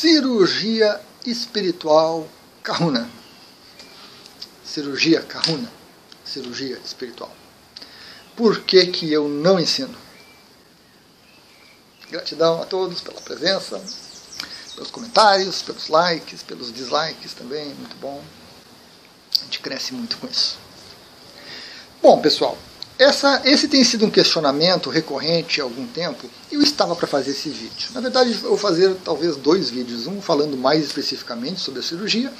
Cirurgia espiritual Kahuna. Cirurgia Kahuna. Cirurgia espiritual. Por que, que eu não ensino? Gratidão a todos pela presença, pelos comentários, pelos likes, pelos dislikes também, muito bom. A gente cresce muito com isso. Bom, pessoal, essa, esse tem sido um questionamento recorrente há algum tempo e eu estava para fazer esse vídeo. Na verdade, eu vou fazer talvez dois vídeos, um falando mais especificamente sobre a cirurgia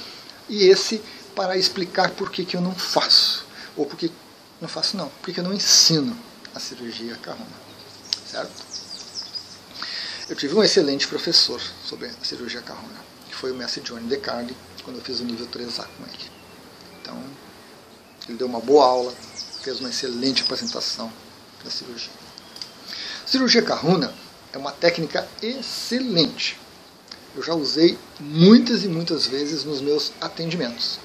e esse para explicar por que, que eu não faço, ou por que não faço não, porque eu não ensino a cirurgia carrona, certo? Eu tive um excelente professor sobre a cirurgia carrona, que foi o mestre Johnny DeCarli, quando eu fiz o nível 3A com ele. Então, ele deu uma boa aula, fez uma excelente apresentação da cirurgia. Cirurgia Kahuna é uma técnica excelente. Eu já usei muitas e muitas vezes nos meus atendimentos,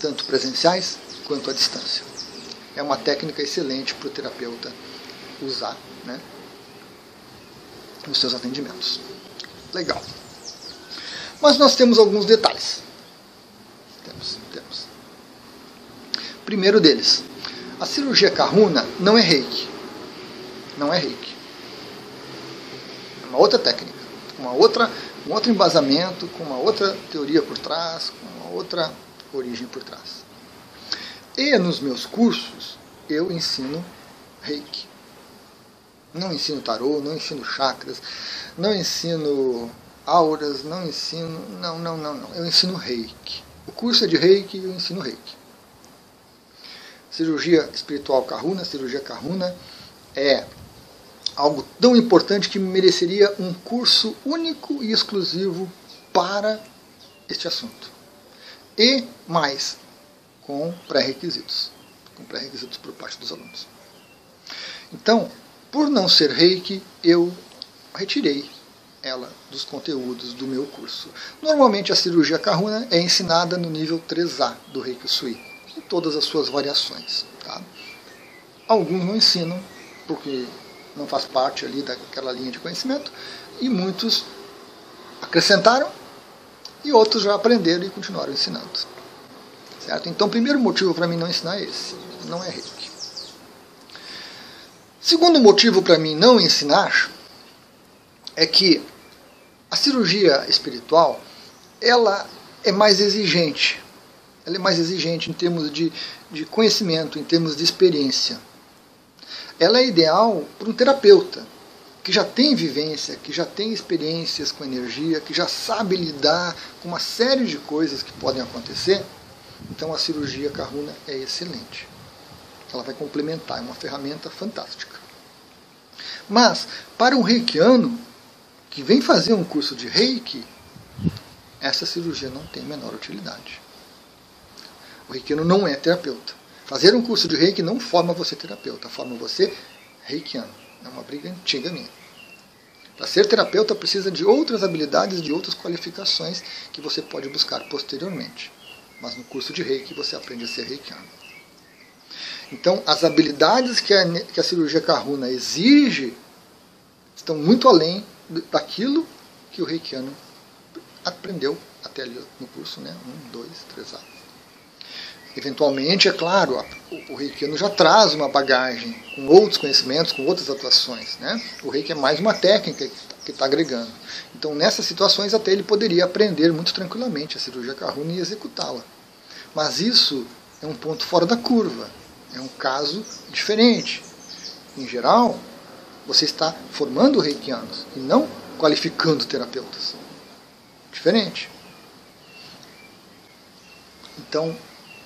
tanto presenciais quanto à distância. É uma técnica excelente para o terapeuta usar né, nos seus atendimentos. Legal. Mas nós temos alguns detalhes. Temos, temos. Primeiro deles, a cirurgia Kahuna não é reiki. Não é reiki. É uma outra técnica, uma outra, um outro embasamento, com uma outra teoria por trás, com uma outra origem por trás. E nos meus cursos eu ensino reiki. Não ensino tarô, não ensino chakras, não ensino auras, não ensino. Não, não, não, não. Eu ensino reiki. O curso é de reiki e eu ensino reiki cirurgia espiritual Kahuna, cirurgia Kahuna, é algo tão importante que mereceria um curso único e exclusivo para este assunto. E mais, com pré-requisitos. Com pré-requisitos por parte dos alunos. Então, por não ser reiki, eu retirei ela dos conteúdos do meu curso. Normalmente a cirurgia Kahuna é ensinada no nível 3A do Reiki Sui todas as suas variações. Tá? Alguns não ensinam, porque não faz parte ali daquela linha de conhecimento, e muitos acrescentaram e outros já aprenderam e continuaram ensinando. Certo? Então, o primeiro motivo para mim não ensinar é esse, não é reiki. Segundo motivo para mim não ensinar é que a cirurgia espiritual ela é mais exigente ela é mais exigente em termos de, de conhecimento, em termos de experiência. Ela é ideal para um terapeuta que já tem vivência, que já tem experiências com energia, que já sabe lidar com uma série de coisas que podem acontecer. Então a cirurgia Karuna é excelente. Ela vai complementar, é uma ferramenta fantástica. Mas para um reikiano que vem fazer um curso de reiki, essa cirurgia não tem menor utilidade. O reikiano não é terapeuta. Fazer um curso de reiki não forma você terapeuta, forma você reikiano. É uma briga antiga minha. Para ser terapeuta precisa de outras habilidades, de outras qualificações que você pode buscar posteriormente. Mas no curso de reiki você aprende a ser reikiano. Então, as habilidades que a, que a cirurgia Karuna exige estão muito além daquilo que o reikiano aprendeu até ali no curso, né? Um, dois, três anos. Eventualmente, é claro, o reikiano já traz uma bagagem com outros conhecimentos, com outras atuações. Né? O reiki é mais uma técnica que está agregando. Então, nessas situações, até ele poderia aprender muito tranquilamente a cirurgia Karuna e executá-la. Mas isso é um ponto fora da curva. É um caso diferente. Em geral, você está formando reikianos e não qualificando terapeutas. Diferente. Então,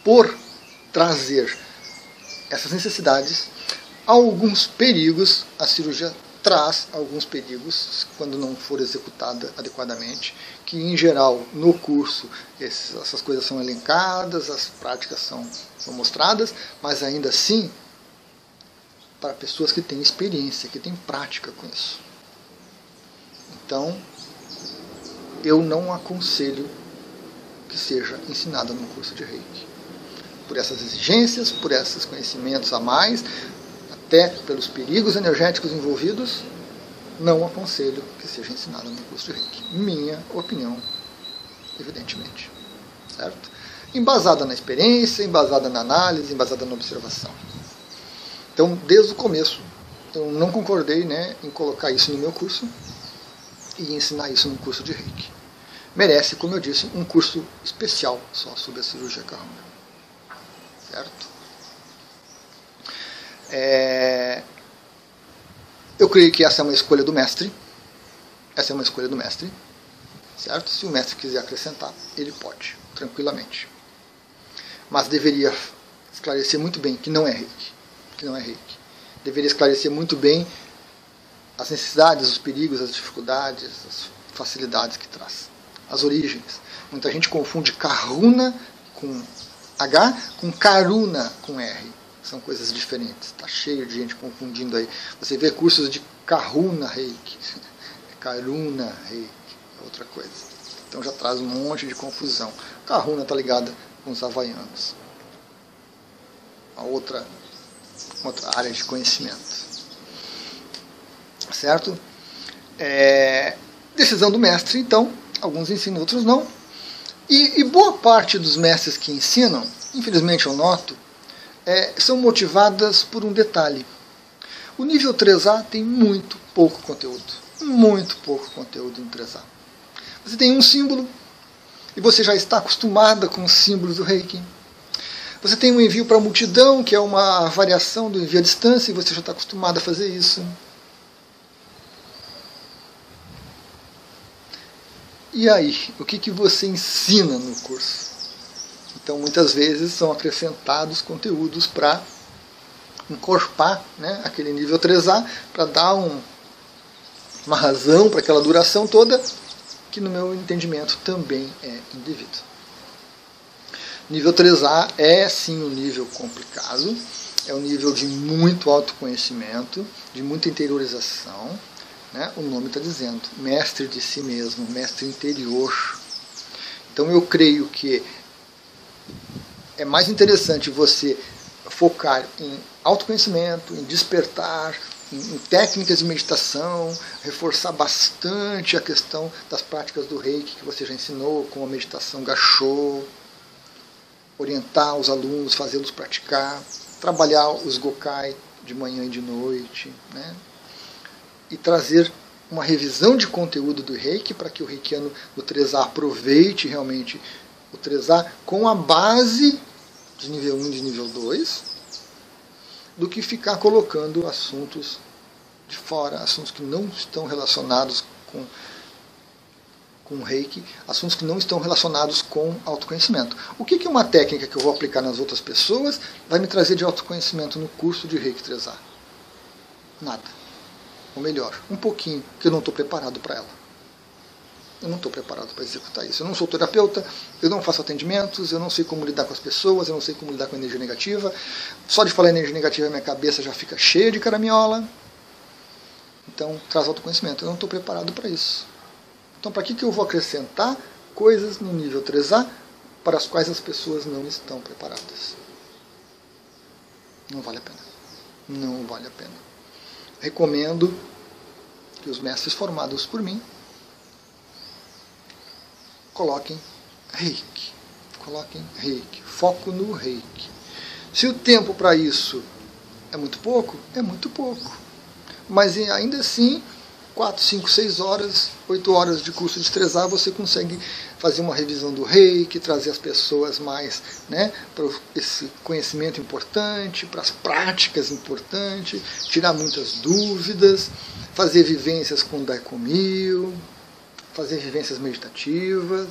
por trazer essas necessidades, alguns perigos, a cirurgia traz alguns perigos quando não for executada adequadamente, que em geral no curso essas coisas são elencadas, as práticas são, são mostradas, mas ainda assim para pessoas que têm experiência, que têm prática com isso. Então, eu não aconselho que seja ensinada no curso de Reiki por essas exigências, por esses conhecimentos a mais, até pelos perigos energéticos envolvidos, não aconselho que seja ensinada no curso de Reiki. Minha opinião, evidentemente. Certo? Embasada na experiência, embasada na análise, embasada na observação. Então, desde o começo, eu não concordei né, em colocar isso no meu curso e ensinar isso no curso de Reiki. Merece, como eu disse, um curso especial só sobre a cirurgia carrona. Certo? É... Eu creio que essa é uma escolha do mestre. Essa é uma escolha do mestre. Certo? Se o mestre quiser acrescentar, ele pode, tranquilamente. Mas deveria esclarecer muito bem que não é reiki. Que não é reiki. Deveria esclarecer muito bem as necessidades, os perigos, as dificuldades, as facilidades que traz. As origens. Muita gente confunde karuna com H com karuna com R são coisas diferentes. Está cheio de gente confundindo aí. Você vê cursos de Karuna Reiki, Karuna Reiki, é outra coisa. Então já traz um monte de confusão. Karuna está ligada com os havaianos. Uma outra, outra área de conhecimento. Certo? É, decisão do mestre, então. Alguns ensinam, outros não. E, e boa parte dos mestres que ensinam, infelizmente eu noto, é, são motivadas por um detalhe. O nível 3A tem muito pouco conteúdo. Muito pouco conteúdo no 3A. Você tem um símbolo e você já está acostumada com os símbolos do reiki. Você tem um envio para a multidão, que é uma variação do envio à distância, e você já está acostumado a fazer isso. E aí, o que, que você ensina no curso? Então, muitas vezes são acrescentados conteúdos para encorpar né, aquele nível 3A, para dar um, uma razão para aquela duração toda, que no meu entendimento também é indevido. Nível 3A é sim um nível complicado, é um nível de muito autoconhecimento, de muita interiorização. Né? O nome está dizendo, mestre de si mesmo, mestre interior. Então eu creio que é mais interessante você focar em autoconhecimento, em despertar, em, em, técnicas de meditação, reforçar bastante a questão das práticas do reiki que você já ensinou, como a meditação gachô, orientar os alunos, fazê-los praticar, trabalhar os gokai de manhã e de noite, né? E trazer uma revisão de conteúdo do reiki para que o reikiano do 3A aproveite realmente o 3A com a base de nível 1 e de nível 2, do que ficar colocando assuntos de fora, assuntos que não estão relacionados com com reiki, assuntos que não estão relacionados com autoconhecimento. O que, que uma técnica que eu vou aplicar nas outras pessoas vai me trazer de autoconhecimento no curso de reiki 3A? Nada. Ou melhor, um pouquinho, que eu não estou preparado para ela. Eu não estou preparado para executar isso. Eu não sou terapeuta, eu não faço atendimentos, eu não sei como lidar com as pessoas, eu não sei como lidar com a energia negativa. Só de falar energia negativa, minha cabeça já fica cheia de caraminhola. Então, traz autoconhecimento. Eu não estou preparado para isso. Então, para que, que eu vou acrescentar coisas no nível 3A para as quais as pessoas não estão preparadas? Não vale a pena. Não vale a pena. Recomendo que os mestres formados por mim coloquem reiki. Coloquem reiki. Foco no reiki. Se o tempo para isso muito pouco, muito pouco. Mas ainda 4, 5, 6 horas, 8 horas de curso de 3A, você consegue fazer uma revisão do reiki, trazer as pessoas mais né, para esse conhecimento importante, para as práticas importantes, tirar muitas dúvidas, fazer vivências com Daikomil, fazer vivências meditativas,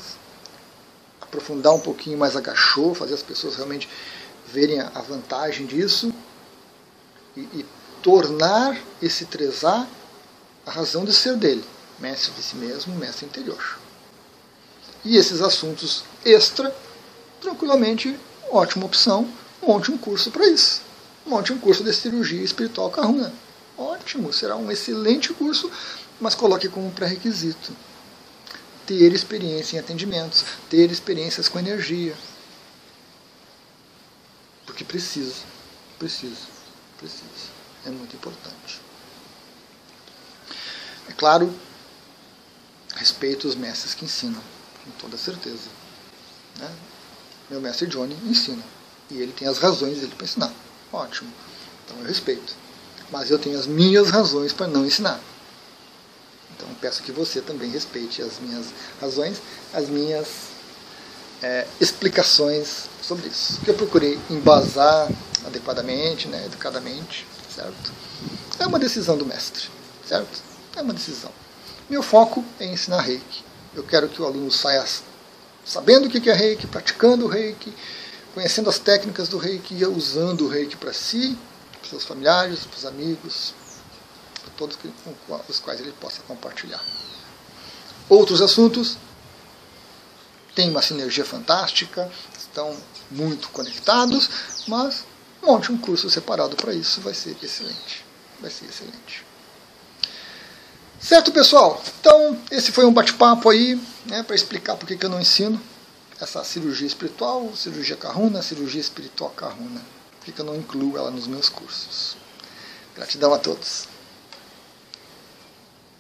aprofundar um pouquinho mais a gachô, fazer as pessoas realmente verem a vantagem disso e, e tornar esse 3A a razão de ser dele, mestre de si mesmo, mestre interior. E esses assuntos extra, tranquilamente, ótima opção, monte um curso para isso. Monte um curso de cirurgia espiritual Kahuna. Ótimo, será um excelente curso, mas coloque como pré-requisito ter experiência em atendimentos, ter experiências com energia. Porque preciso, preciso, preciso. É muito importante. claro, respeito os mestres que ensinam, com toda certeza. Né? Meu mestre Johnny ensina. E ele tem as razões dele para ensinar. Ótimo. Então eu respeito. Mas eu tenho as minhas razões para não ensinar. Então peço que você também respeite as minhas razões, as minhas é, explicações sobre isso. Que eu procurei embasar adequadamente, né, educadamente, certo? É uma decisão do mestre, certo? É uma decisão. Meu foco é ensinar reiki. Eu quero que o aluno saia sabendo o que é reiki, praticando o reiki, conhecendo as técnicas do reiki e usando o reiki para si, para seus familiares, para os amigos, para todos com os quais ele possa compartilhar. Outros assuntos têm uma sinergia fantástica, estão muito conectados, mas monte um curso separado para isso, vai ser excelente. Vai ser excelente. Certo, pessoal? Então, esse foi um bate-papo aí, né, para explicar por que eu não ensino essa cirurgia espiritual, cirurgia carruna, cirurgia espiritual carruna. Por que eu não incluo ela nos meus cursos. Gratidão a todos.